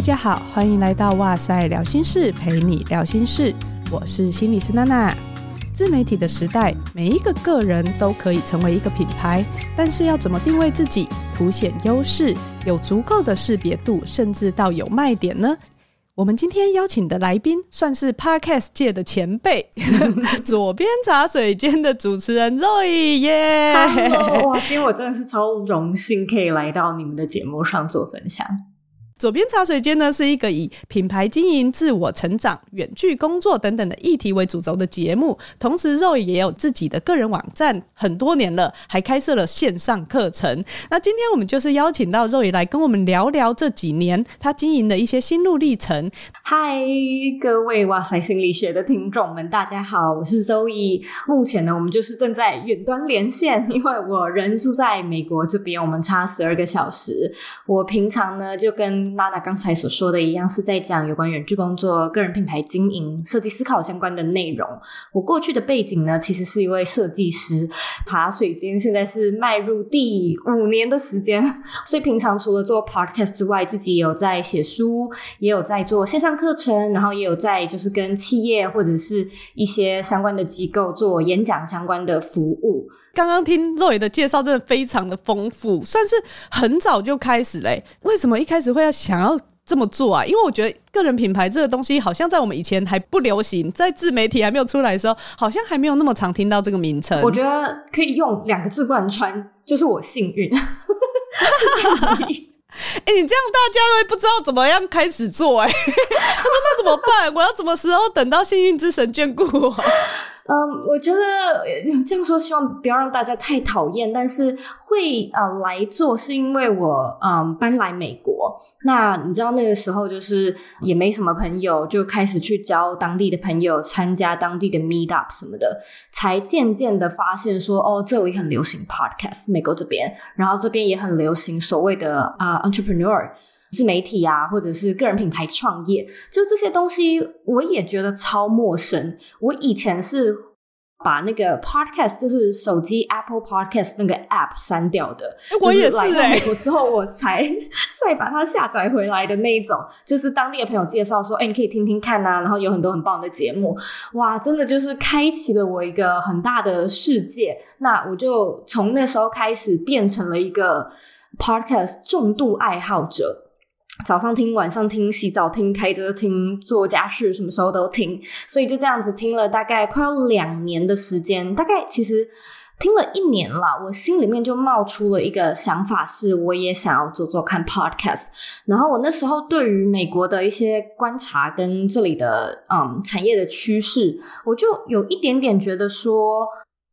大家好，欢迎来到哇塞聊心事，陪你聊心事。我是心理师娜娜。自媒体的时代，每一个个人都可以成为一个品牌，但是要怎么定位自己，凸显优势，有足够的识别度，甚至到有卖点呢？我们今天邀请的来宾算是 Podcast 界的前辈，左边茶水间的主持人 Zoe 耶。哇，今天我真的是超荣幸可以来到你们的节目上做分享。左边茶水间呢，是一个以品牌经营、自我成长、远距工作等等的议题为主轴的节目。同时，Zoe 也有自己的个人网站，很多年了，还开设了线上课程。那今天我们就是邀请到 Zoe 来跟我们聊聊这几年他经营的一些心路历程。嗨，各位哇塞心理学的听众们，大家好，我是 Zoe。目前呢，我们就是正在远端连线，因为我人住在美国这边，我们差十二个小时。我平常呢，就跟娜娜刚才所说的一样，是在讲有关远距工作、个人品牌经营、设计思考相关的内容。我过去的背景呢，其实是一位设计师。茶水间现在是迈入第五年的时间，所以平常除了做 podcast 之外，自己有在写书，也有在做线上课程，然后也有在就是跟企业或者是一些相关的机构做演讲相关的服务。刚刚听 Zoe 的介绍，真的非常的丰富，算是很早就开始嘞。为什么一开始会要想要这么做啊？因为我觉得个人品牌这个东西，好像在我们以前还不流行，在自媒体还没有出来的时候，好像还没有那么常听到这个名称。我觉得可以用两个字贯穿，就是我幸运。哎、欸，你这样大家都会不知道怎么样开始做哎、欸。他说那怎么办？我要什么时候等到幸运之神眷顾我？嗯，我觉得这样说，希望不要让大家太讨厌。但是会呃来做，是因为我嗯搬来美国。那你知道那个时候就是也没什么朋友，就开始去交当地的朋友，参加当地的 meet up 什么的，才渐渐的发现说，哦，这里很流行 podcast，美国这边，然后这边也很流行所谓的啊、entrepreneur。自媒体啊，或者是个人品牌创业，就这些东西，我也觉得超陌生。我以前是把那个 podcast，就是手机 Apple Podcast 那个 app 删掉的。我也是来到美国之后，我才 再把它下载回来的那一种。就是当地的朋友介绍说，哎，你可以听听看啊，然后有很多很棒的节目。哇，真的就是开启了我一个很大的世界。那我就从那时候开始变成了一个 podcast 重度爱好者。早上听，晚上听，洗澡听，开车听，做家事，什么时候都听。所以就这样子听了大概快要两年的时间，大概其实听了一年了，我心里面就冒出了一个想法，是我也想要做做看 podcast。然后我那时候对于美国的一些观察跟这里的嗯产业的趋势，我就有一点点觉得说。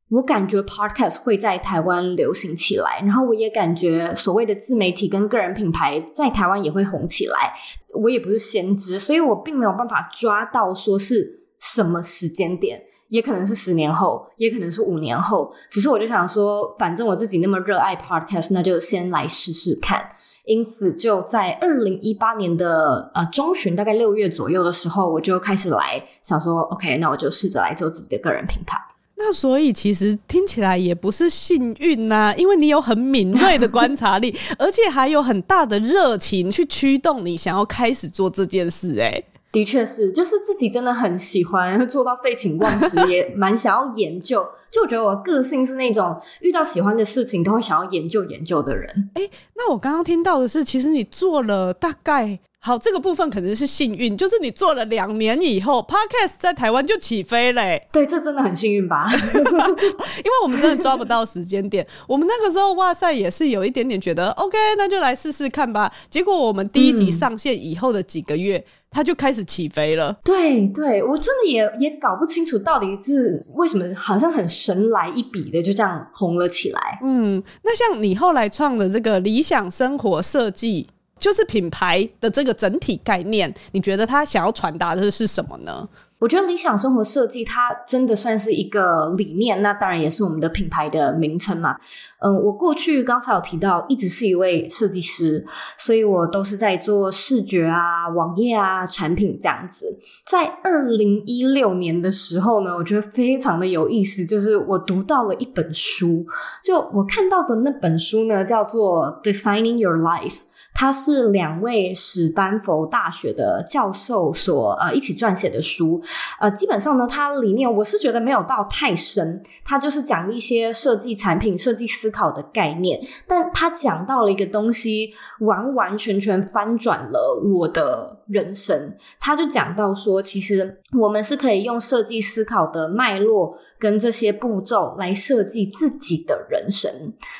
我感觉 podcast 会在台湾流行起来，然后我也感觉所谓的自媒体跟个人品牌在台湾也会红起来。我也不是先知，所以我并没有办法抓到说是什么时间点，也可能是十年后，也可能是五年后。只是我就想说，反正我自己那么热爱 podcast，那就先来试试看。因此，就在二零一八年的呃中旬，大概六月左右的时候，我就开始来想说，OK，那我就试着来做自己的个人品牌。那所以其实听起来也不是幸运呐，因为你有很敏锐的观察力，而且还有很大的热情去驱动你想要开始做这件事。哎，的确是，就是自己真的很喜欢做到废寝忘食，也蛮想要研究。就我觉得我个性是那种遇到喜欢的事情都会想要研究研究的人。哎，那我刚刚听到的是，其实你做了大概。好，这个部分可能是幸运，就是你做了两年以后，Podcast 在台湾就起飞嘞、欸。对，这真的很幸运吧？因为我们真的抓不到时间点。我们那个时候，哇塞，也是有一点点觉得 OK，那就来试试看吧。结果我们第一集上线以后的几个月，嗯、它就开始起飞了。对，对我真的也也搞不清楚到底是为什么，好像很神来一笔的就这样红了起来。嗯，那像你后来创的这个理想生活设计。就是品牌的这个整体概念，你觉得他想要传达的是什么呢？我觉得理想生活设计它真的算是一个理念，那当然也是我们的品牌的名称嘛。嗯，我过去刚才有提到，一直是一位设计师，所以我都是在做视觉啊、网页啊、产品这样子。在二零一六年的时候呢，我觉得非常的有意思，就是我读到了一本书，就我看到的那本书呢，叫做《Designing Your Life》。它是两位史丹佛大学的教授所呃一起撰写的书。呃，基本上呢，它里面我是觉得没有到太深，它就是讲一些设计产品、设计思考的概念。但它讲到了一个东西，完完全全翻转了我的人生。他就讲到说，其实我们是可以用设计思考的脉络跟这些步骤来设计自己的人生。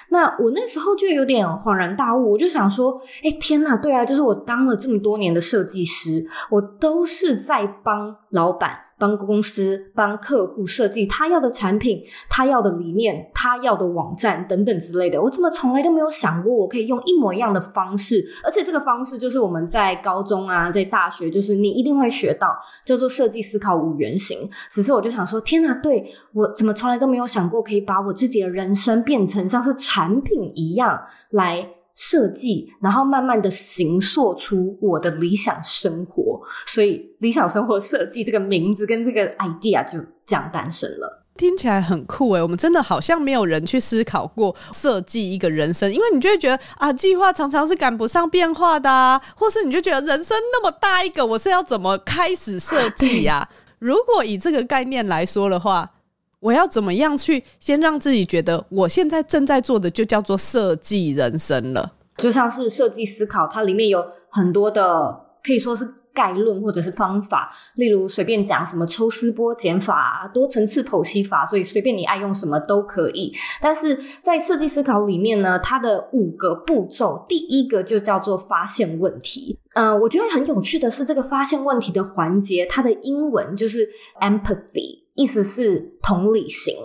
那我那时候就有点恍然大悟，我就想说，哎，天哪，对啊，就是我当了这么多年的设计师，我都是在帮老板。帮公司、帮客户设计他要的产品、他要的理念、他要的网站等等之类的。我怎么从来都没有想过，我可以用一模一样的方式，而且这个方式就是我们在高中啊，在大学，就是你一定会学到，叫做设计思考五原型。只是我就想说，天哪，对，我怎么从来都没有想过，可以把我自己的人生变成像是产品一样来。设计，然后慢慢的形塑出我的理想生活，所以理想生活设计这个名字跟这个 idea 就这样诞生了。听起来很酷诶，我们真的好像没有人去思考过设计一个人生，因为你就会觉得啊，计划常常是赶不上变化的啊，或是你就觉得人生那么大一个，我是要怎么开始设计呀？如果以这个概念来说的话，我要怎么样去先让自己觉得我现在正在做的就叫做设计人生了？就像是设计思考，它里面有很多的可以说是概论或者是方法，例如随便讲什么抽丝剥茧法、多层次剖析法，所以随便你爱用什么都可以。但是在设计思考里面呢，它的五个步骤，第一个就叫做发现问题。嗯、我觉得很有趣的是这个发现问题的环节，它的英文就是 empathy。意思是同理心，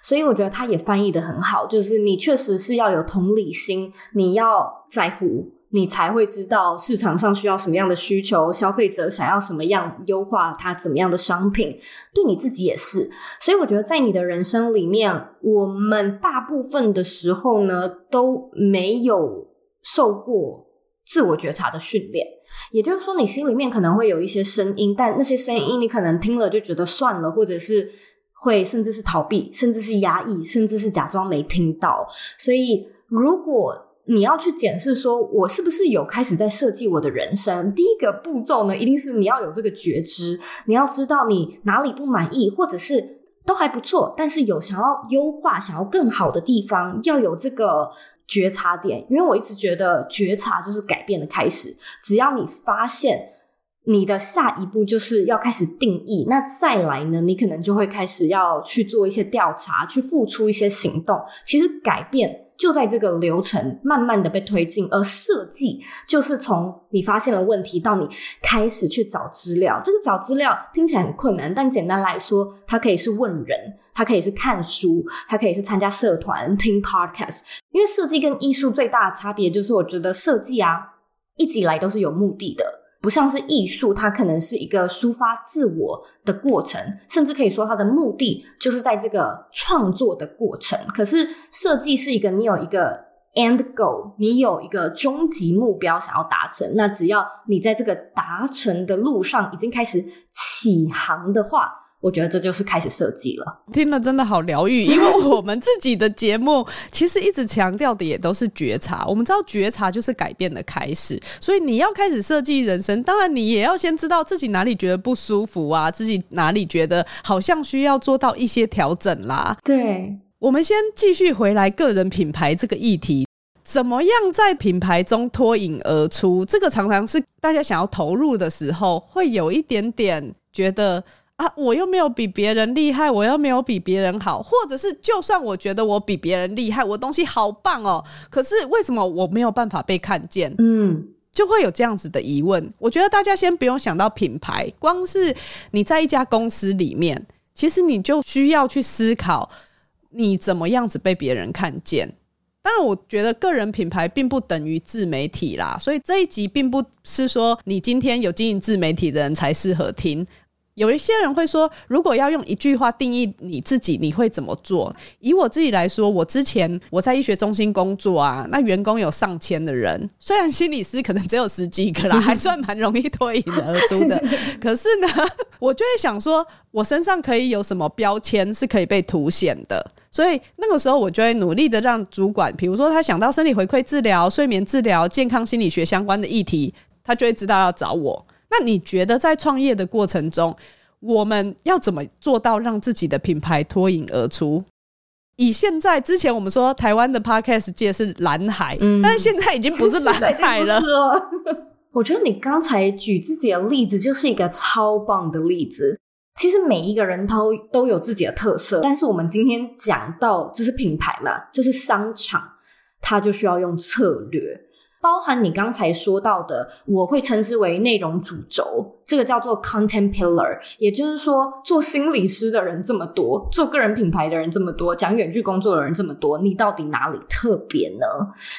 所以我觉得他也翻译得很好。就是你确实是要有同理心，你要在乎，你才会知道市场上需要什么样的需求，消费者想要什么样，优化他怎么样的商品，对你自己也是。所以我觉得在你的人生里面，我们大部分的时候呢，都没有受过自我觉察的训练。也就是说，你心里面可能会有一些声音，但那些声音你可能听了就觉得算了，或者是会甚至是逃避，甚至是压抑，甚至是假装没听到。所以，如果你要去检视说，我是不是有开始在设计我的人生，第一个步骤呢，一定是你要有这个觉知，你要知道你哪里不满意，或者是都还不错，但是有想要优化、想要更好的地方，要有这个。觉察点，因为我一直觉得觉察就是改变的开始。只要你发现你的下一步就是要开始定义，那再来呢，你可能就会开始要去做一些调查，去付出一些行动。其实改变。就在这个流程慢慢的被推进，而设计就是从你发现了问题到你开始去找资料。这个找资料听起来很困难，但简单来说，它可以是问人，它可以是看书，它可以是参加社团、听 podcast。因为设计跟艺术最大的差别就是，我觉得设计啊，一直以来都是有目的的。不像是艺术，它可能是一个抒发自我的过程，甚至可以说它的目的就是在这个创作的过程。可是设计是一个，你有一个 end goal，你有一个终极目标想要达成，那只要你在这个达成的路上已经开始起航的话。我觉得这就是开始设计了，听了真的好疗愈，因为我们自己的节目其实一直强调的也都是觉察。我们知道觉察就是改变的开始，所以你要开始设计人生，当然你也要先知道自己哪里觉得不舒服啊，自己哪里觉得好像需要做到一些调整啦。对，我们先继续回来个人品牌这个议题，怎么样在品牌中脱颖而出？这个常常是大家想要投入的时候，会有一点点觉得。啊！我又没有比别人厉害，我又没有比别人好，或者是就算我觉得我比别人厉害，我东西好棒哦，可是为什么我没有办法被看见？嗯，就会有这样子的疑问。我觉得大家先不用想到品牌，光是你在一家公司里面，其实你就需要去思考你怎么样子被别人看见。当然，我觉得个人品牌并不等于自媒体啦，所以这一集并不是说你今天有经营自媒体的人才适合听。有一些人会说，如果要用一句话定义你自己，你会怎么做？以我自己来说，我之前我在医学中心工作啊，那员工有上千的人，虽然心理师可能只有十几个啦，还算蛮容易脱颖而出的。可是呢，我就会想说，我身上可以有什么标签是可以被凸显的？所以那个时候我就会努力的让主管，比如说他想到生理回馈治疗、睡眠治疗、健康心理学相关的议题，他就会知道要找我。那你觉得在创业的过程中，我们要怎么做到让自己的品牌脱颖而出？以现在之前我们说台湾的 Podcast 界是蓝海，嗯，但是现在已经不是蓝海了。是 我觉得你刚才举自己的例子就是一个超棒的例子。其实每一个人都都有自己的特色，但是我们今天讲到这是品牌嘛，这是商场，它就需要用策略。包含你刚才说到的，我会称之为内容主轴，这个叫做 content pillar。也就是说，做心理师的人这么多，做个人品牌的人这么多，讲远距工作的人这么多，你到底哪里特别呢？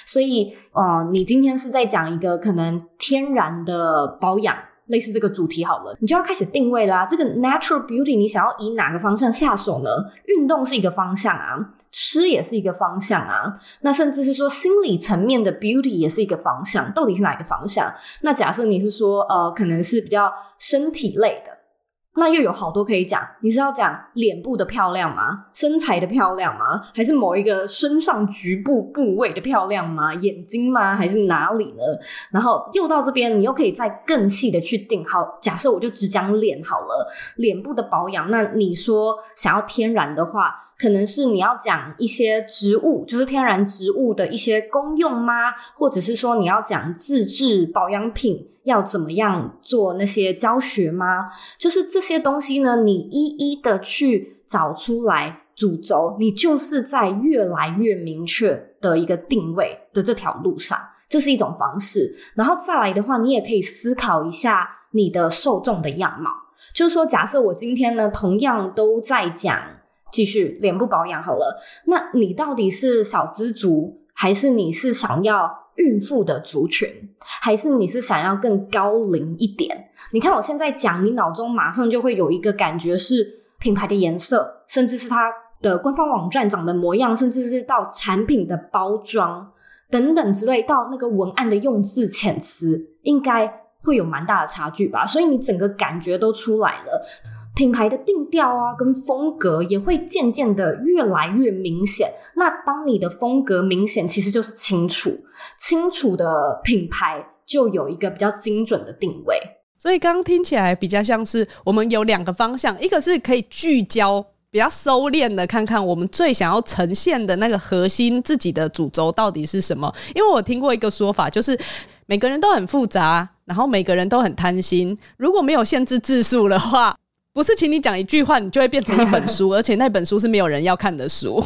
所以，呃，你今天是在讲一个可能天然的保养。类似这个主题好了，你就要开始定位啦。这个 natural beauty 你想要以哪个方向下手呢？运动是一个方向啊，吃也是一个方向啊。那甚至是说心理层面的 beauty 也是一个方向，到底是哪一个方向？那假设你是说呃，可能是比较身体类的。那又有好多可以讲，你是要讲脸部的漂亮吗？身材的漂亮吗？还是某一个身上局部部位的漂亮吗？眼睛吗？还是哪里呢？然后又到这边，你又可以再更细的去定。好，假设我就只讲脸好了，脸部的保养。那你说想要天然的话，可能是你要讲一些植物，就是天然植物的一些功用吗？或者是说你要讲自制保养品？要怎么样做那些教学吗？就是这些东西呢，你一一的去找出来主轴，你就是在越来越明确的一个定位的这条路上，这是一种方式。然后再来的话，你也可以思考一下你的受众的样貌，就是说，假设我今天呢，同样都在讲继续脸部保养好了，那你到底是小资族，还是你是想要？孕妇的族群，还是你是想要更高龄一点？你看我现在讲，你脑中马上就会有一个感觉是品牌的颜色，甚至是它的官方网站长的模样，甚至是到产品的包装等等之类，到那个文案的用字遣词，应该会有蛮大的差距吧？所以你整个感觉都出来了。品牌的定调啊，跟风格也会渐渐的越来越明显。那当你的风格明显，其实就是清楚，清楚的品牌就有一个比较精准的定位。所以刚刚听起来比较像是我们有两个方向，一个是可以聚焦，比较收敛的看看我们最想要呈现的那个核心自己的主轴到底是什么。因为我听过一个说法，就是每个人都很复杂，然后每个人都很贪心。如果没有限制字数的话。不是，请你讲一句话，你就会变成一本书，而且那本书是没有人要看的书。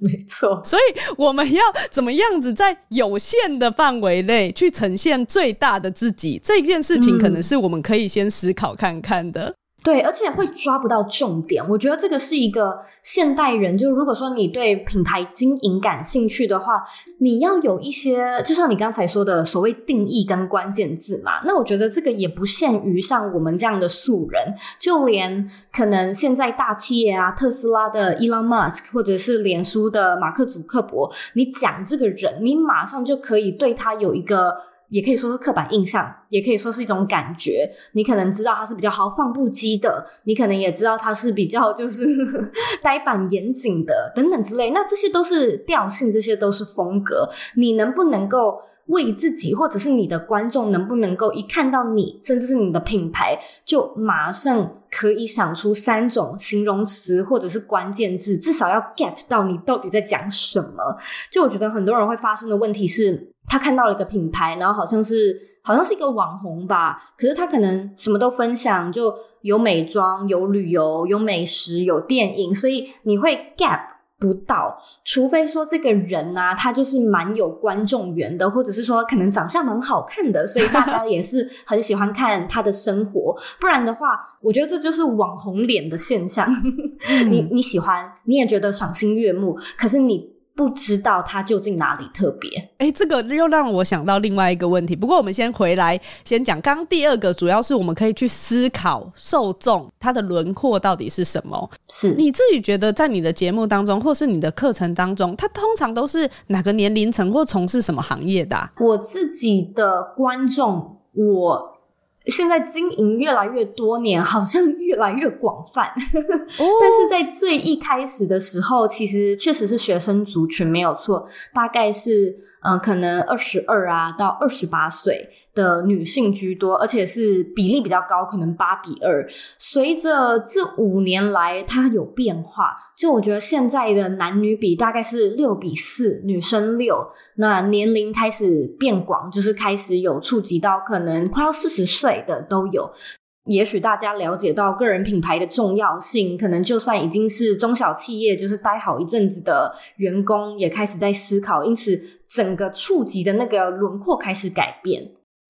没错，所以我们要怎么样子在有限的范围内去呈现最大的自己？这件事情可能是我们可以先思考看看的。对，而且会抓不到重点。我觉得这个是一个现代人，就如果说你对品牌经营感兴趣的话，你要有一些，就像你刚才说的所谓定义跟关键字嘛。那我觉得这个也不限于像我们这样的素人，就连可能现在大企业啊，特斯拉的 Elon Musk，或者是脸书的马克·祖克伯，你讲这个人，你马上就可以对他有一个。也可以说是刻板印象，也可以说是一种感觉。你可能知道他是比较豪放不羁的，你可能也知道他是比较就是 呆板严谨的，等等之类。那这些都是调性，这些都是风格。你能不能够为自己，或者是你的观众，能不能够一看到你，甚至是你的品牌，就马上可以想出三种形容词或者是关键字，至少要 get 到你到底在讲什么？就我觉得很多人会发生的问题是。他看到了一个品牌，然后好像是好像是一个网红吧，可是他可能什么都分享，就有美妆、有旅游、有美食、有电影，所以你会 get 不到，除非说这个人啊，他就是蛮有观众缘的，或者是说可能长相蛮好看的，所以大家也是很喜欢看他的生活。不然的话，我觉得这就是网红脸的现象。嗯、你你喜欢，你也觉得赏心悦目，可是你。不知道它究竟哪里特别？哎、欸，这个又让我想到另外一个问题。不过我们先回来先讲，刚刚第二个主要是我们可以去思考受众它的轮廓到底是什么。是你自己觉得在你的节目当中，或是你的课程当中，它通常都是哪个年龄层或从事什么行业的啊？我自己的观众，我现在经营越来越多年，好像越来越广泛。但是在最一开始的时候，其实确实是学生族群没有错，大概是。嗯、可能二十二啊到二十八岁的女性居多，而且是比例比较高，可能八比二。随着这五年来它有变化，就我觉得现在的男女比大概是六比四，女生六。那年龄开始变广，就是开始有触及到可能快要四十岁的都有。也许大家了解到个人品牌的重要性，可能就算已经是中小企业，就是待好一阵子的员工，也开始在思考。因此，整个触及的那个轮廓开始改变，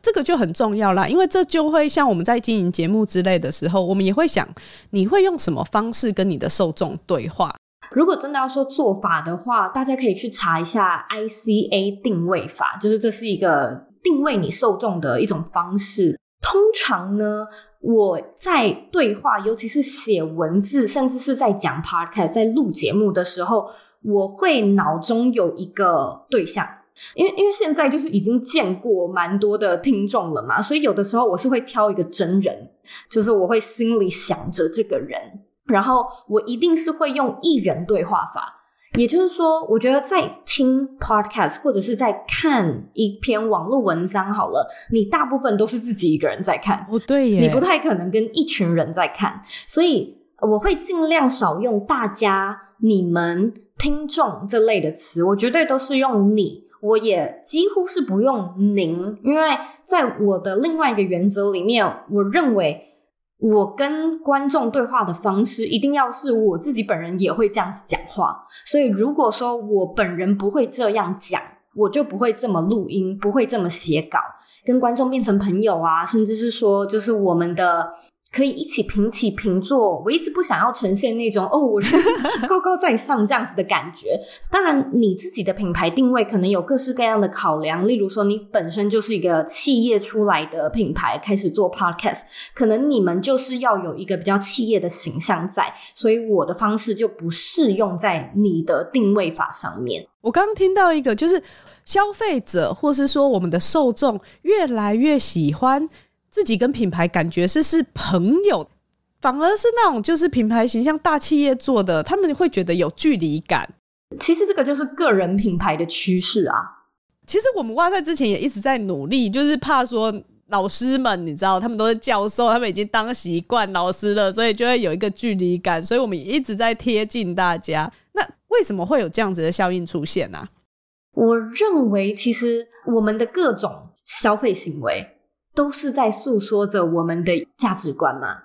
这个就很重要啦。因为这就会像我们在经营节目之类的时候，我们也会想，你会用什么方式跟你的受众对话？如果真的要说做法的话，大家可以去查一下 ICA 定位法，就是这是一个定位你受众的一种方式。通常呢，我在对话，尤其是写文字，甚至是在讲 podcast、在录节目的时候，我会脑中有一个对象，因为因为现在就是已经见过蛮多的听众了嘛，所以有的时候我是会挑一个真人，就是我会心里想着这个人，然后我一定是会用一人对话法。也就是说，我觉得在听 podcast 或者是在看一篇网络文章好了，你大部分都是自己一个人在看，不对耶，你不太可能跟一群人在看，所以我会尽量少用大家、你们、听众这类的词，我绝对都是用你，我也几乎是不用您，因为在我的另外一个原则里面，我认为。我跟观众对话的方式一定要是我自己本人也会这样子讲话，所以如果说我本人不会这样讲，我就不会这么录音，不会这么写稿，跟观众变成朋友啊，甚至是说就是我们的。可以一起平起平坐。我一直不想要呈现那种哦，我是高高在上这样子的感觉。当然，你自己的品牌定位可能有各式各样的考量，例如说你本身就是一个企业出来的品牌，开始做 podcast，可能你们就是要有一个比较企业的形象在，所以我的方式就不适用在你的定位法上面。我刚刚听到一个，就是消费者或是说我们的受众越来越喜欢。自己跟品牌感觉是是朋友，反而是那种就是品牌形象大企业做的，他们会觉得有距离感。其实这个就是个人品牌的趋势啊。其实我们哇塞之前也一直在努力，就是怕说老师们，你知道，他们都是教授，他们已经当习惯老师了，所以就会有一个距离感。所以我们也一直在贴近大家。那为什么会有这样子的效应出现呢？我认为，其实我们的各种消费行为。都是在诉说着我们的价值观嘛，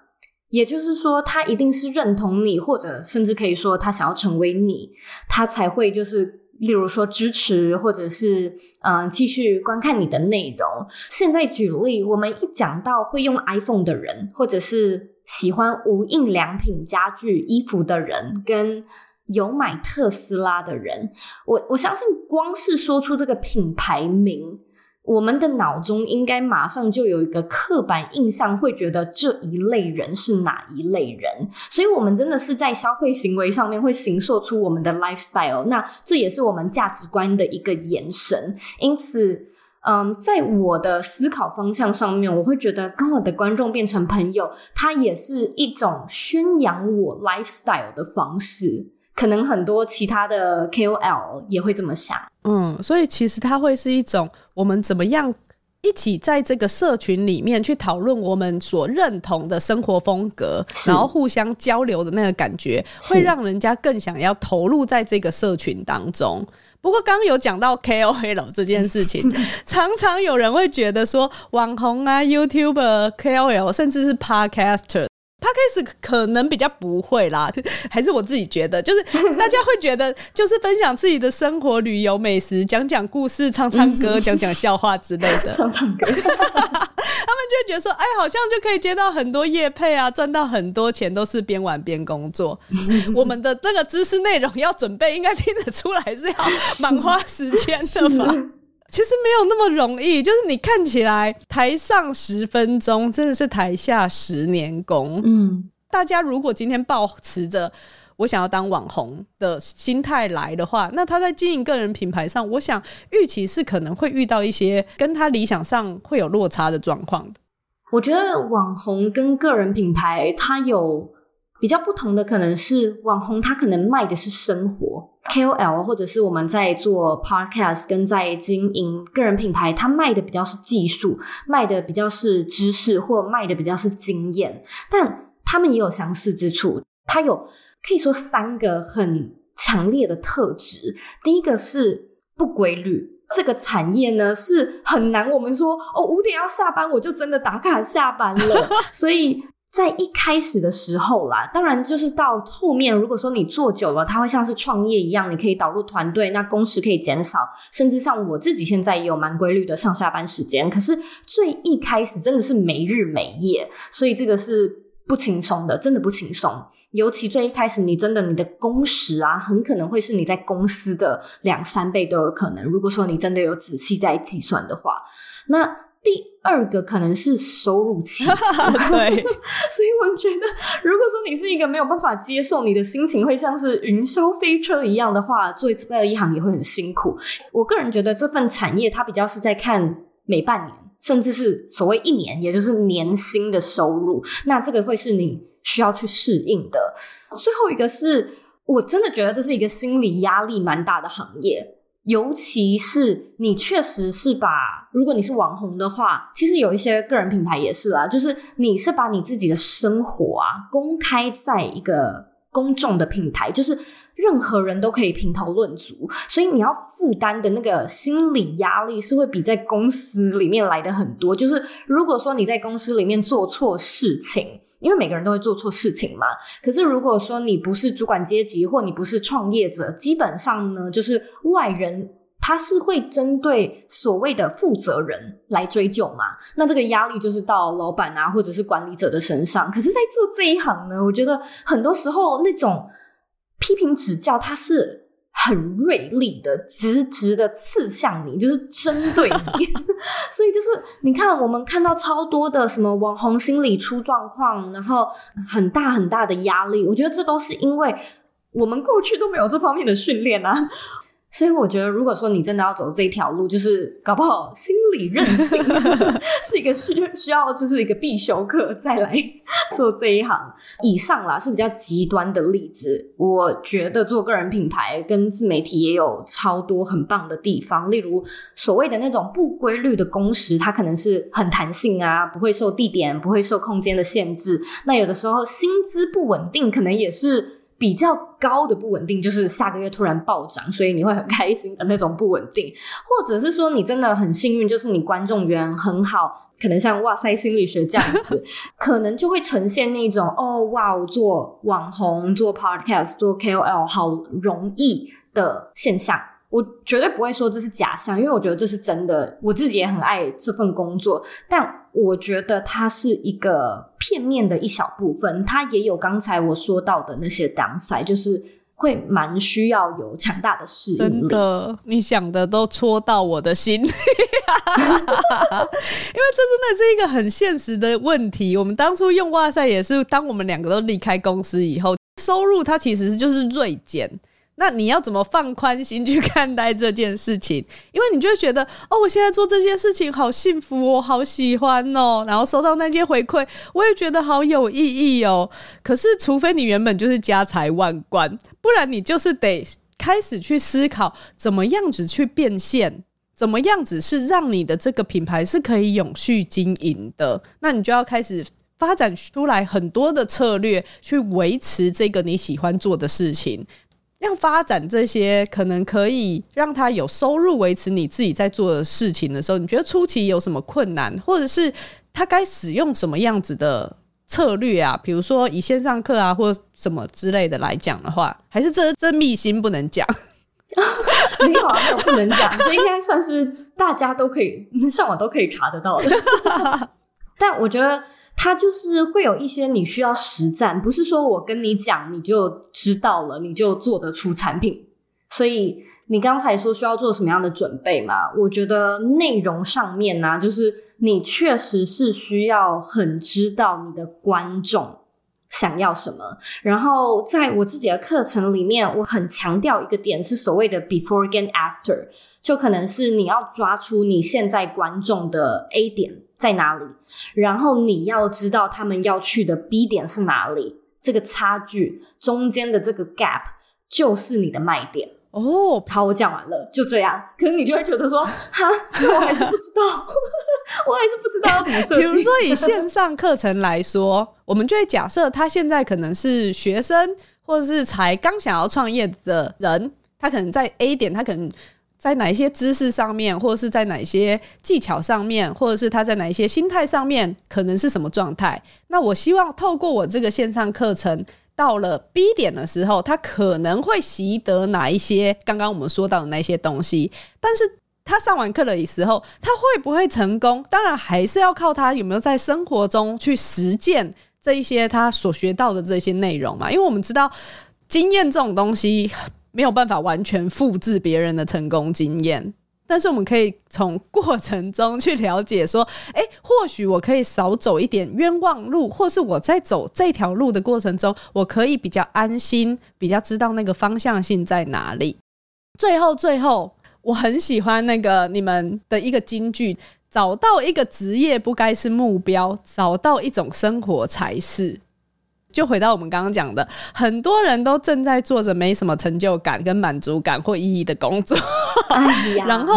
也就是说，他一定是认同你，或者甚至可以说他想要成为你，他才会就是，例如说支持，或者是嗯、呃、继续观看你的内容。现在举例，我们一讲到会用 iPhone 的人，或者是喜欢无印良品家具、衣服的人，跟有买特斯拉的人，我我相信光是说出这个品牌名。我们的脑中应该马上就有一个刻板印象，会觉得这一类人是哪一类人，所以我们真的是在消费行为上面会形塑出我们的 lifestyle，那这也是我们价值观的一个延伸。因此，嗯，在我的思考方向上面，我会觉得跟我的观众变成朋友，它也是一种宣扬我 lifestyle 的方式。可能很多其他的 KOL 也会这么想，嗯，所以其实它会是一种我们怎么样一起在这个社群里面去讨论我们所认同的生活风格，然后互相交流的那个感觉，会让人家更想要投入在这个社群当中。不过刚刚有讲到 KOL 这件事情，常常有人会觉得说网红啊、YouTuber、KOL，甚至是 Podcaster。他开始可能比较不会啦，还是我自己觉得，就是 大家会觉得，就是分享自己的生活、旅游、美食，讲讲故事、唱唱歌、讲讲笑话之类的，唱唱歌。他们就会觉得说，哎，好像就可以接到很多业配啊，赚到很多钱，都是边玩边工作。我们的那个知识内容要准备，应该听得出来是要蛮花时间的吧？其实没有那么容易，就是你看起来台上十分钟，真的是台下十年功。嗯，大家如果今天抱持着我想要当网红的心态来的话，那他在经营个人品牌上，我想预期是可能会遇到一些跟他理想上会有落差的状况的。我觉得网红跟个人品牌，它有比较不同的，可能是网红，它可能卖的是生活；KOL 或者是我们在做 Podcast 跟在经营个人品牌，它卖的比较是技术，卖的比较是知识，或卖的比较是经验。但他们也有相似之处，它有可以说三个很强烈的特质。第一个是不规律。这个产业呢是很难，我们说哦，五点要下班，我就真的打卡下班了。所以在一开始的时候啦，当然就是到后面，如果说你做久了，它会像是创业一样，你可以导入团队，那工时可以减少，甚至像我自己现在也有蛮规律的上下班时间。可是最一开始真的是没日没夜，所以这个是不轻松的，真的不轻松。尤其最一开始，你真的你的工时啊，很可能会是你在公司的两三倍都有可能。如果说你真的有仔细在计算的话，那第二个可能是收入期。对，所以我觉得，如果说你是一个没有办法接受你的心情会像是云霄飞车一样的话，做这一行也会很辛苦。我个人觉得这份产业它比较是在看每半年，甚至是所谓一年，也就是年薪的收入。那这个会是你。需要去适应的。最后一个是我真的觉得这是一个心理压力蛮大的行业，尤其是你确实是把，如果你是网红的话，其实有一些个人品牌也是啦，就是你是把你自己的生活啊公开在一个公众的平台，就是任何人都可以评头论足，所以你要负担的那个心理压力是会比在公司里面来的很多。就是如果说你在公司里面做错事情，因为每个人都会做错事情嘛。可是如果说你不是主管阶级，或你不是创业者，基本上呢，就是外人他是会针对所谓的负责人来追究嘛。那这个压力就是到老板啊，或者是管理者的身上。可是，在做这一行呢，我觉得很多时候那种批评指教，他是。很锐利的，直直的刺向你，就是针对你。所以就是你看，我们看到超多的什么网红心理出状况，然后很大很大的压力。我觉得这都是因为我们过去都没有这方面的训练啊。所以我觉得，如果说你真的要走这一条路，就是搞不好心理韧性 是一个需需要，就是一个必修课，再来做这一行。以上啦是比较极端的例子。我觉得做个人品牌跟自媒体也有超多很棒的地方，例如所谓的那种不规律的工时，它可能是很弹性啊，不会受地点、不会受空间的限制。那有的时候薪资不稳定，可能也是。比较高的不稳定，就是下个月突然暴涨，所以你会很开心的那种不稳定，或者是说你真的很幸运，就是你观众缘很好，可能像哇塞心理学这样子，可能就会呈现那种哦哇哦，做网红、做 podcast、做 KOL 好容易的现象。我绝对不会说这是假象，因为我觉得这是真的。我自己也很爱这份工作，但我觉得它是一个片面的一小部分，它也有刚才我说到的那些 downside，就是会蛮需要有强大的适应力。真的，你想的都戳到我的心里，因为这真的是一个很现实的问题。我们当初用哇塞也是，当我们两个都离开公司以后，收入它其实就是锐减。那你要怎么放宽心去看待这件事情？因为你就会觉得，哦，我现在做这件事情好幸福，我好喜欢哦，然后收到那些回馈，我也觉得好有意义哦。可是，除非你原本就是家财万贯，不然你就是得开始去思考，怎么样子去变现，怎么样子是让你的这个品牌是可以永续经营的。那你就要开始发展出来很多的策略，去维持这个你喜欢做的事情。要发展这些可能可以让他有收入维持你自己在做的事情的时候，你觉得初期有什么困难，或者是他该使用什么样子的策略啊？比如说以线上课啊，或什么之类的来讲的话，还是这这秘辛不能讲？没有啊，没有不能讲，这应该算是大家都可以上网都可以查得到的。但我觉得。它就是会有一些你需要实战，不是说我跟你讲你就知道了，你就做得出产品。所以你刚才说需要做什么样的准备嘛？我觉得内容上面呢、啊，就是你确实是需要很知道你的观众想要什么。然后在我自己的课程里面，我很强调一个点是所谓的 before 跟 after，就可能是你要抓出你现在观众的 A 点。在哪里，然后你要知道他们要去的 B 点是哪里，这个差距中间的这个 gap 就是你的卖点。哦，好，我讲完了，就这样。可是你就会觉得说，哈，我还是不知道，我还是不知道要怎么设计。比如说以线上课程来说，我们就会假设他现在可能是学生，或者是才刚想要创业的人，他可能在 A 点，他可能在哪一些知识上面，或者是在哪一些技巧上面，或者是他在哪一些心态上面，可能是什么状态。那我希望透过我这个线上课程。到了 B 点的时候，他可能会习得哪一些刚刚我们说到的那些东西，但是他上完课的时候，他会不会成功？当然还是要靠他有没有在生活中去实践这一些他所学到的这些内容嘛。因为我们知道经验这种东西没有办法完全复制别人的成功经验。但是我们可以从过程中去了解，说，哎，或许我可以少走一点冤枉路，或是我在走这条路的过程中，我可以比较安心，比较知道那个方向性在哪里。最后，最后，我很喜欢那个你们的一个金句：找到一个职业不该是目标，找到一种生活才是。就回到我们刚刚讲的，很多人都正在做着没什么成就感、跟满足感或意义的工作。哎，然后、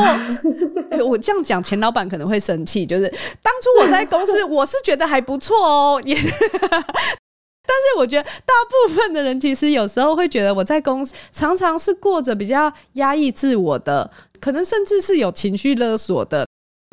欸、我这样讲，钱老板可能会生气。就是当初我在公司，我是觉得还不错哦，也，但是我觉得大部分的人其实有时候会觉得我在公司常常是过着比较压抑自我的，可能甚至是有情绪勒索的。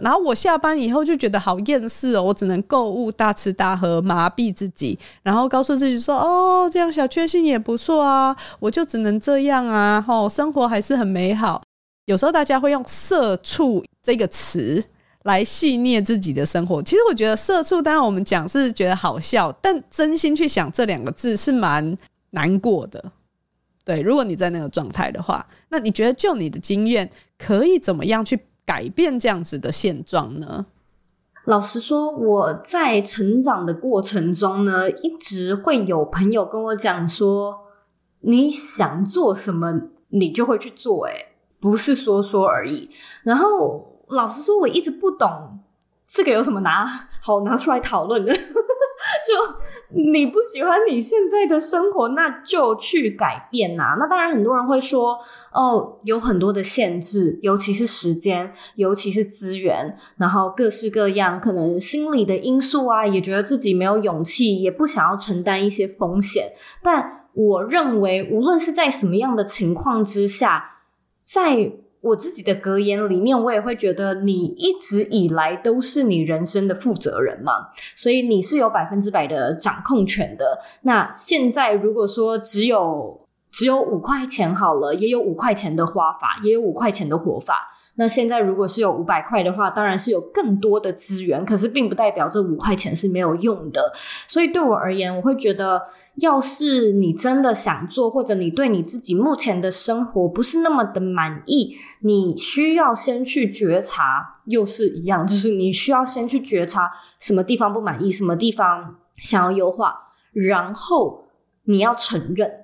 然后我下班以后就觉得好厌世哦，我只能购物、大吃大喝，麻痹自己，然后告诉自己说：“哦，这样小确幸也不错啊，我就只能这样啊，吼，生活还是很美好。”有时候大家会用“社畜”这个词来戏谑自己的生活。其实我觉得“社畜”当然我们讲是觉得好笑，但真心去想这两个字是蛮难过的。对，如果你在那个状态的话，那你觉得就你的经验，可以怎么样去改变这样子的现状呢？老实说，我在成长的过程中呢，一直会有朋友跟我讲说：“你想做什么，你就会去做，诶，不是说说而已。”然后老实说，我一直不懂这个有什么拿好拿出来讨论的。就你不喜欢你现在的生活，那就去改变呐、啊。那当然，很多人会说，哦，有很多的限制，尤其是时间，尤其是资源，然后各式各样，可能心理的因素啊，也觉得自己没有勇气，也不想要承担一些风险。但我认为，无论是在什么样的情况之下，在我自己的格言里面，我也会觉得你一直以来都是你人生的负责人嘛，所以你是有百分之百的掌控权的。那现在如果说只有只有五块钱好了，也有五块钱的花法，也有五块钱的活法。那现在如果是有五百块的话，当然是有更多的资源，可是并不代表这五块钱是没有用的。所以对我而言，我会觉得，要是你真的想做，或者你对你自己目前的生活不是那么的满意，你需要先去觉察，又是一样，就是你需要先去觉察什么地方不满意，什么地方想要优化，然后你要承认。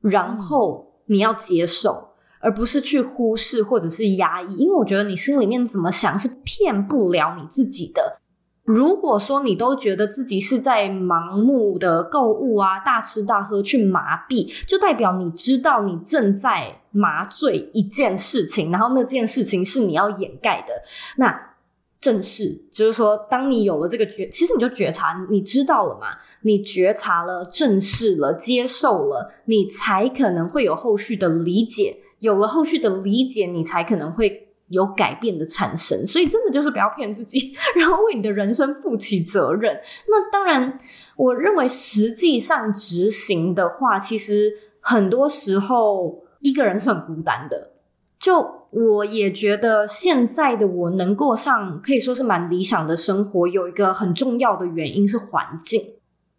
然后你要接受，而不是去忽视或者是压抑，因为我觉得你心里面怎么想是骗不了你自己的。如果说你都觉得自己是在盲目的购物啊、大吃大喝去麻痹，就代表你知道你正在麻醉一件事情，然后那件事情是你要掩盖的。那。正视，就是说，当你有了这个觉，其实你就觉察，你知道了嘛？你觉察了，正视了，接受了，你才可能会有后续的理解。有了后续的理解，你才可能会有改变的产生。所以，真的就是不要骗自己，然后为你的人生负起责任。那当然，我认为实际上执行的话，其实很多时候一个人是很孤单的。就。我也觉得现在的我能过上可以说是蛮理想的生活，有一个很重要的原因是环境。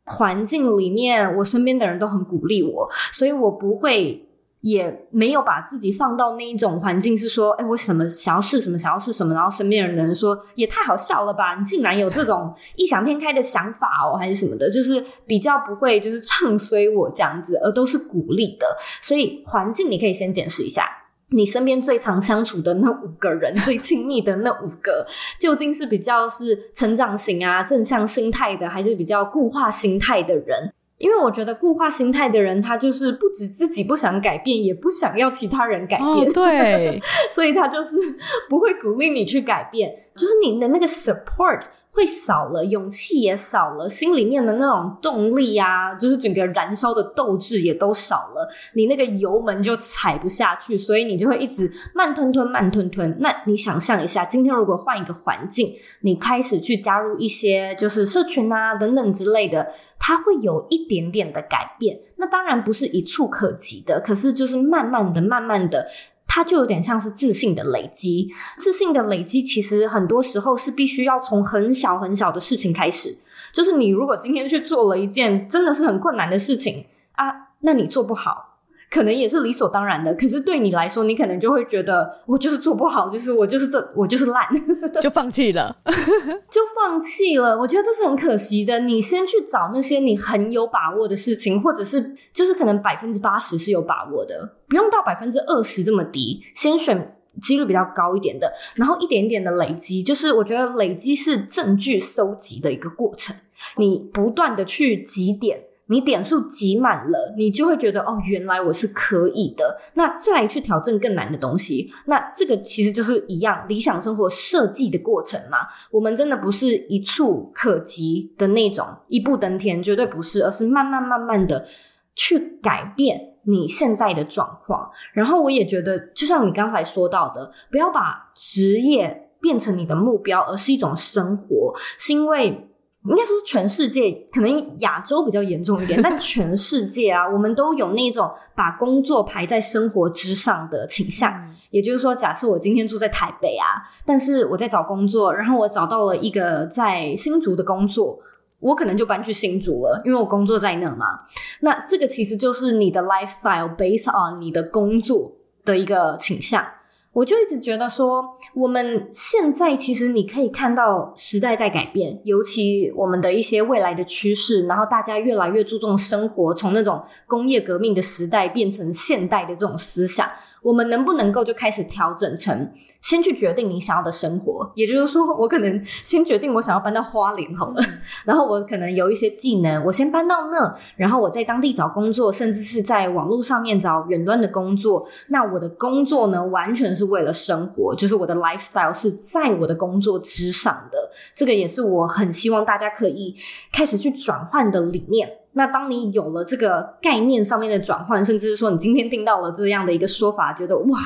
环境里面，我身边的人都很鼓励我，所以我不会，也没有把自己放到那一种环境，是说，哎，我什么想要试什么，想要试什么，然后身边的人说，也太好笑了吧，你竟然有这种异想天开的想法哦，还是什么的，就是比较不会就是唱衰我这样子，而都是鼓励的。所以环境你可以先检视一下。你身边最常相处的那五个人，最亲密的那五个，究竟是比较是成长型啊、正向心态的，还是比较固化心态的人？因为我觉得固化心态的人，他就是不止自己不想改变，也不想要其他人改变。哦、对，所以他就是不会鼓励你去改变，就是你的那个 support。会少了，勇气也少了，心里面的那种动力啊，就是整个燃烧的斗志也都少了，你那个油门就踩不下去，所以你就会一直慢吞吞、慢吞吞。那你想象一下，今天如果换一个环境，你开始去加入一些就是社群啊等等之类的，它会有一点点的改变。那当然不是一蹴可及的，可是就是慢慢的、慢慢的。它就有点像是自信的累积，自信的累积其实很多时候是必须要从很小很小的事情开始。就是你如果今天去做了一件真的是很困难的事情啊，那你做不好。可能也是理所当然的，可是对你来说，你可能就会觉得我就是做不好，就是我就是这我就是烂，就放弃了，就放弃了。我觉得这是很可惜的。你先去找那些你很有把握的事情，或者是就是可能百分之八十是有把握的，不用到百分之二十这么低。先选几率比较高一点的，然后一点点的累积。就是我觉得累积是证据搜集的一个过程，你不断的去集点。你点数集满了，你就会觉得哦，原来我是可以的。那再来去挑战更难的东西，那这个其实就是一样理想生活设计的过程嘛。我们真的不是一触可及的那种，一步登天，绝对不是，而是慢慢慢慢的去改变你现在的状况。然后我也觉得，就像你刚才说到的，不要把职业变成你的目标，而是一种生活，是因为。应该说，全世界可能亚洲比较严重一点，但 全世界啊，我们都有那种把工作排在生活之上的倾向。也就是说，假设我今天住在台北啊，但是我在找工作，然后我找到了一个在新竹的工作，我可能就搬去新竹了，因为我工作在那嘛。那这个其实就是你的 lifestyle based on 你的工作的一个倾向。我就一直觉得说，我们现在其实你可以看到时代在改变，尤其我们的一些未来的趋势，然后大家越来越注重生活，从那种工业革命的时代变成现代的这种思想，我们能不能够就开始调整成？先去决定你想要的生活，也就是说，我可能先决定我想要搬到花莲好了，嗯、然后我可能有一些技能，我先搬到那，然后我在当地找工作，甚至是在网络上面找远端的工作。那我的工作呢，完全是为了生活，就是我的 lifestyle 是在我的工作之上的。这个也是我很希望大家可以开始去转换的理念。那当你有了这个概念上面的转换，甚至是说你今天听到了这样的一个说法，觉得哇，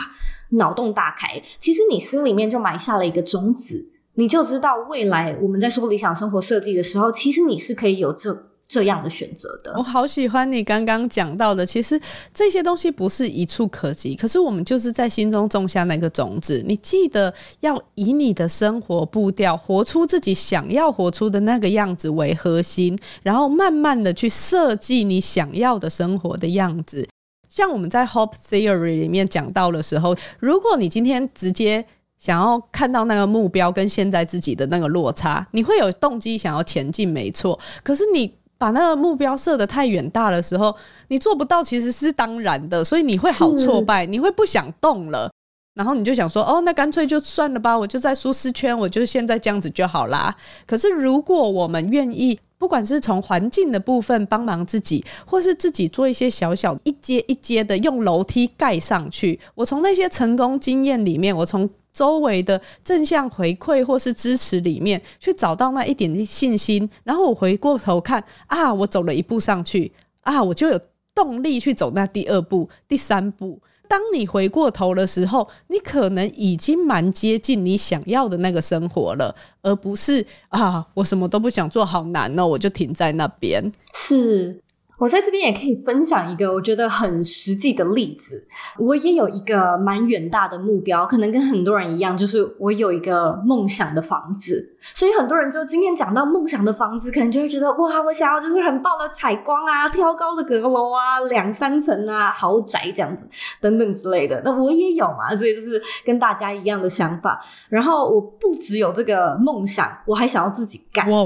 脑洞大开，其实你心里面就埋下了一个种子，你就知道未来我们在说理想生活设计的时候，其实你是可以有这。这样的选择的，我好喜欢你刚刚讲到的。其实这些东西不是一蹴可及，可是我们就是在心中种下那个种子。你记得要以你的生活步调，活出自己想要活出的那个样子为核心，然后慢慢的去设计你想要的生活的样子。像我们在 Hope Theory 里面讲到的时候，如果你今天直接想要看到那个目标跟现在自己的那个落差，你会有动机想要前进，没错。可是你把那个目标设得太远大的时候，你做不到其实是当然的，所以你会好挫败，你会不想动了，然后你就想说，哦，那干脆就算了吧，我就在舒适圈，我就现在这样子就好啦。可是如果我们愿意，不管是从环境的部分帮忙自己，或是自己做一些小小一阶一阶的用楼梯盖上去，我从那些成功经验里面，我从周围的正向回馈或是支持里面去找到那一点信心，然后我回过头看啊，我走了一步上去啊，我就有动力去走那第二步、第三步。当你回过头的时候，你可能已经蛮接近你想要的那个生活了，而不是啊，我什么都不想做，好难哦，我就停在那边。是。我在这边也可以分享一个我觉得很实际的例子。我也有一个蛮远大的目标，可能跟很多人一样，就是我有一个梦想的房子。所以很多人就今天讲到梦想的房子，可能就会觉得哇，我想要就是很棒的采光啊，挑高的阁楼啊，两三层啊，豪宅这样子等等之类的。那我也有嘛，所以就是跟大家一样的想法。然后我不只有这个梦想，我还想要自己干。哇，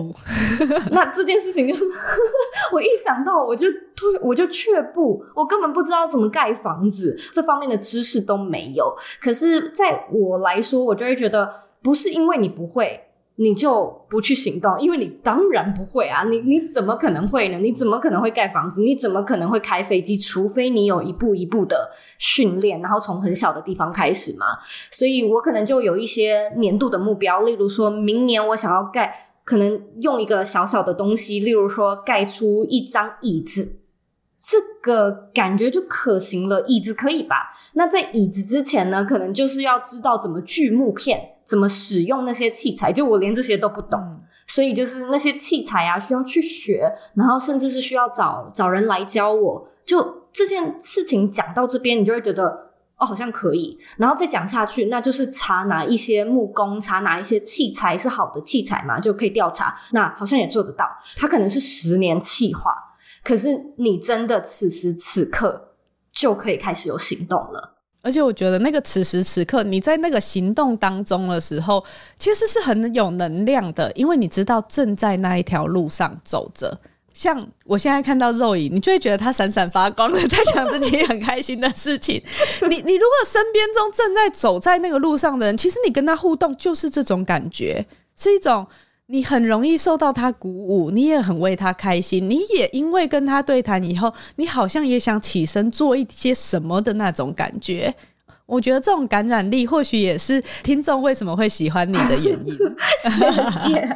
那这件事情就是 我一想到我就。就退，我就却步，我根本不知道怎么盖房子，这方面的知识都没有。可是，在我来说，我就会觉得，不是因为你不会。你就不去行动，因为你当然不会啊！你你怎么可能会呢？你怎么可能会盖房子？你怎么可能会开飞机？除非你有一步一步的训练，然后从很小的地方开始嘛。所以我可能就有一些年度的目标，例如说明年我想要盖，可能用一个小小的东西，例如说盖出一张椅子。这个感觉就可行了，椅子可以吧？那在椅子之前呢，可能就是要知道怎么锯木片，怎么使用那些器材。就我连这些都不懂，嗯、所以就是那些器材啊，需要去学，然后甚至是需要找找人来教我。就这件事情讲到这边，你就会觉得哦，好像可以。然后再讲下去，那就是查哪一些木工，查哪一些器材是好的器材嘛，就可以调查。那好像也做得到，它可能是十年计划。可是你真的此时此刻就可以开始有行动了，而且我觉得那个此时此刻你在那个行动当中的时候，其实是很有能量的，因为你知道正在那一条路上走着。像我现在看到肉影，你就会觉得他闪闪发光的，在想自己很开心的事情。你你如果身边中正在走在那个路上的人，其实你跟他互动就是这种感觉，是一种。你很容易受到他鼓舞，你也很为他开心，你也因为跟他对谈以后，你好像也想起身做一些什么的那种感觉。我觉得这种感染力，或许也是听众为什么会喜欢你的原因。谢谢。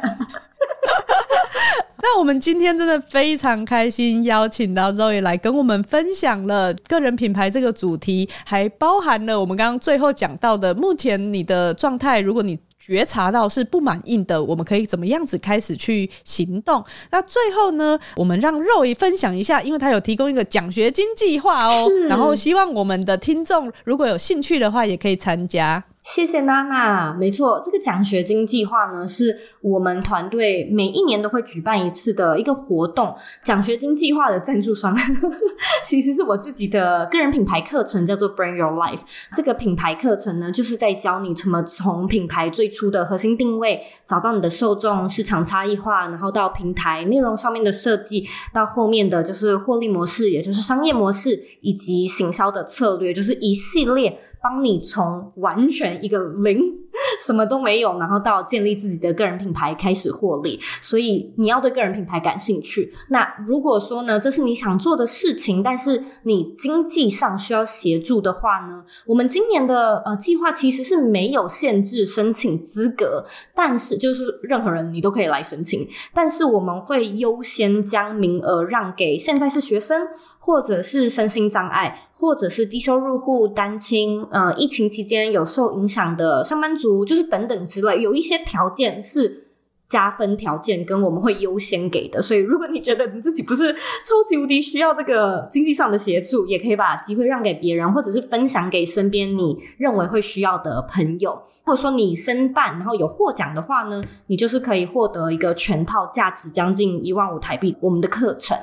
那我们今天真的非常开心，邀请到 Zoe 来跟我们分享了个人品牌这个主题，还包含了我们刚刚最后讲到的，目前你的状态，如果你。觉察到是不满意的，我们可以怎么样子开始去行动？那最后呢，我们让 Zoe 分享一下，因为他有提供一个奖学金计划哦，然后希望我们的听众如果有兴趣的话，也可以参加。谢谢娜娜，没错，这个奖学金计划呢，是我们团队每一年都会举办一次的一个活动。奖学金计划的赞助商 其实是我自己的个人品牌课程，叫做 Bring Your Life。这个品牌课程呢，就是在教你怎么从品牌最初的核心定位，找到你的受众、市场差异化，然后到平台内容上面的设计，到后面的就是获利模式，也就是商业模式，以及行销的策略，就是一系列。帮你从完全一个零，什么都没有，然后到建立自己的个人品牌开始获利。所以你要对个人品牌感兴趣。那如果说呢，这是你想做的事情，但是你经济上需要协助的话呢，我们今年的呃计划其实是没有限制申请资格，但是就是任何人你都可以来申请，但是我们会优先将名额让给现在是学生。或者是身心障碍，或者是低收入户、单亲，呃，疫情期间有受影响的上班族，就是等等之类，有一些条件是加分条件，跟我们会优先给的。所以，如果你觉得你自己不是超级无敌需要这个经济上的协助，也可以把机会让给别人，或者是分享给身边你认为会需要的朋友。或者说你申办然后有获奖的话呢，你就是可以获得一个全套价值将近一万五台币我们的课程。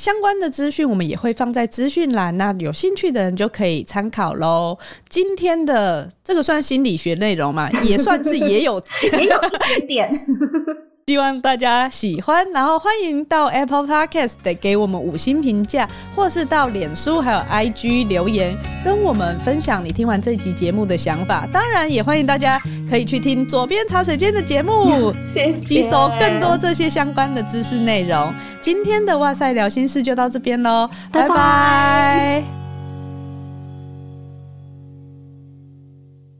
相关的资讯我们也会放在资讯栏，那有兴趣的人就可以参考喽。今天的这个算心理学内容嘛，也算是也有 也有一点点。希望大家喜欢，然后欢迎到 Apple Podcast 得给我们五星评价，或是到脸书还有 IG 留言，跟我们分享你听完这集节目的想法。当然，也欢迎大家可以去听左边茶水间的节目，吸收更多这些相关的知识内容。今天的哇塞聊心事就到这边喽，拜拜。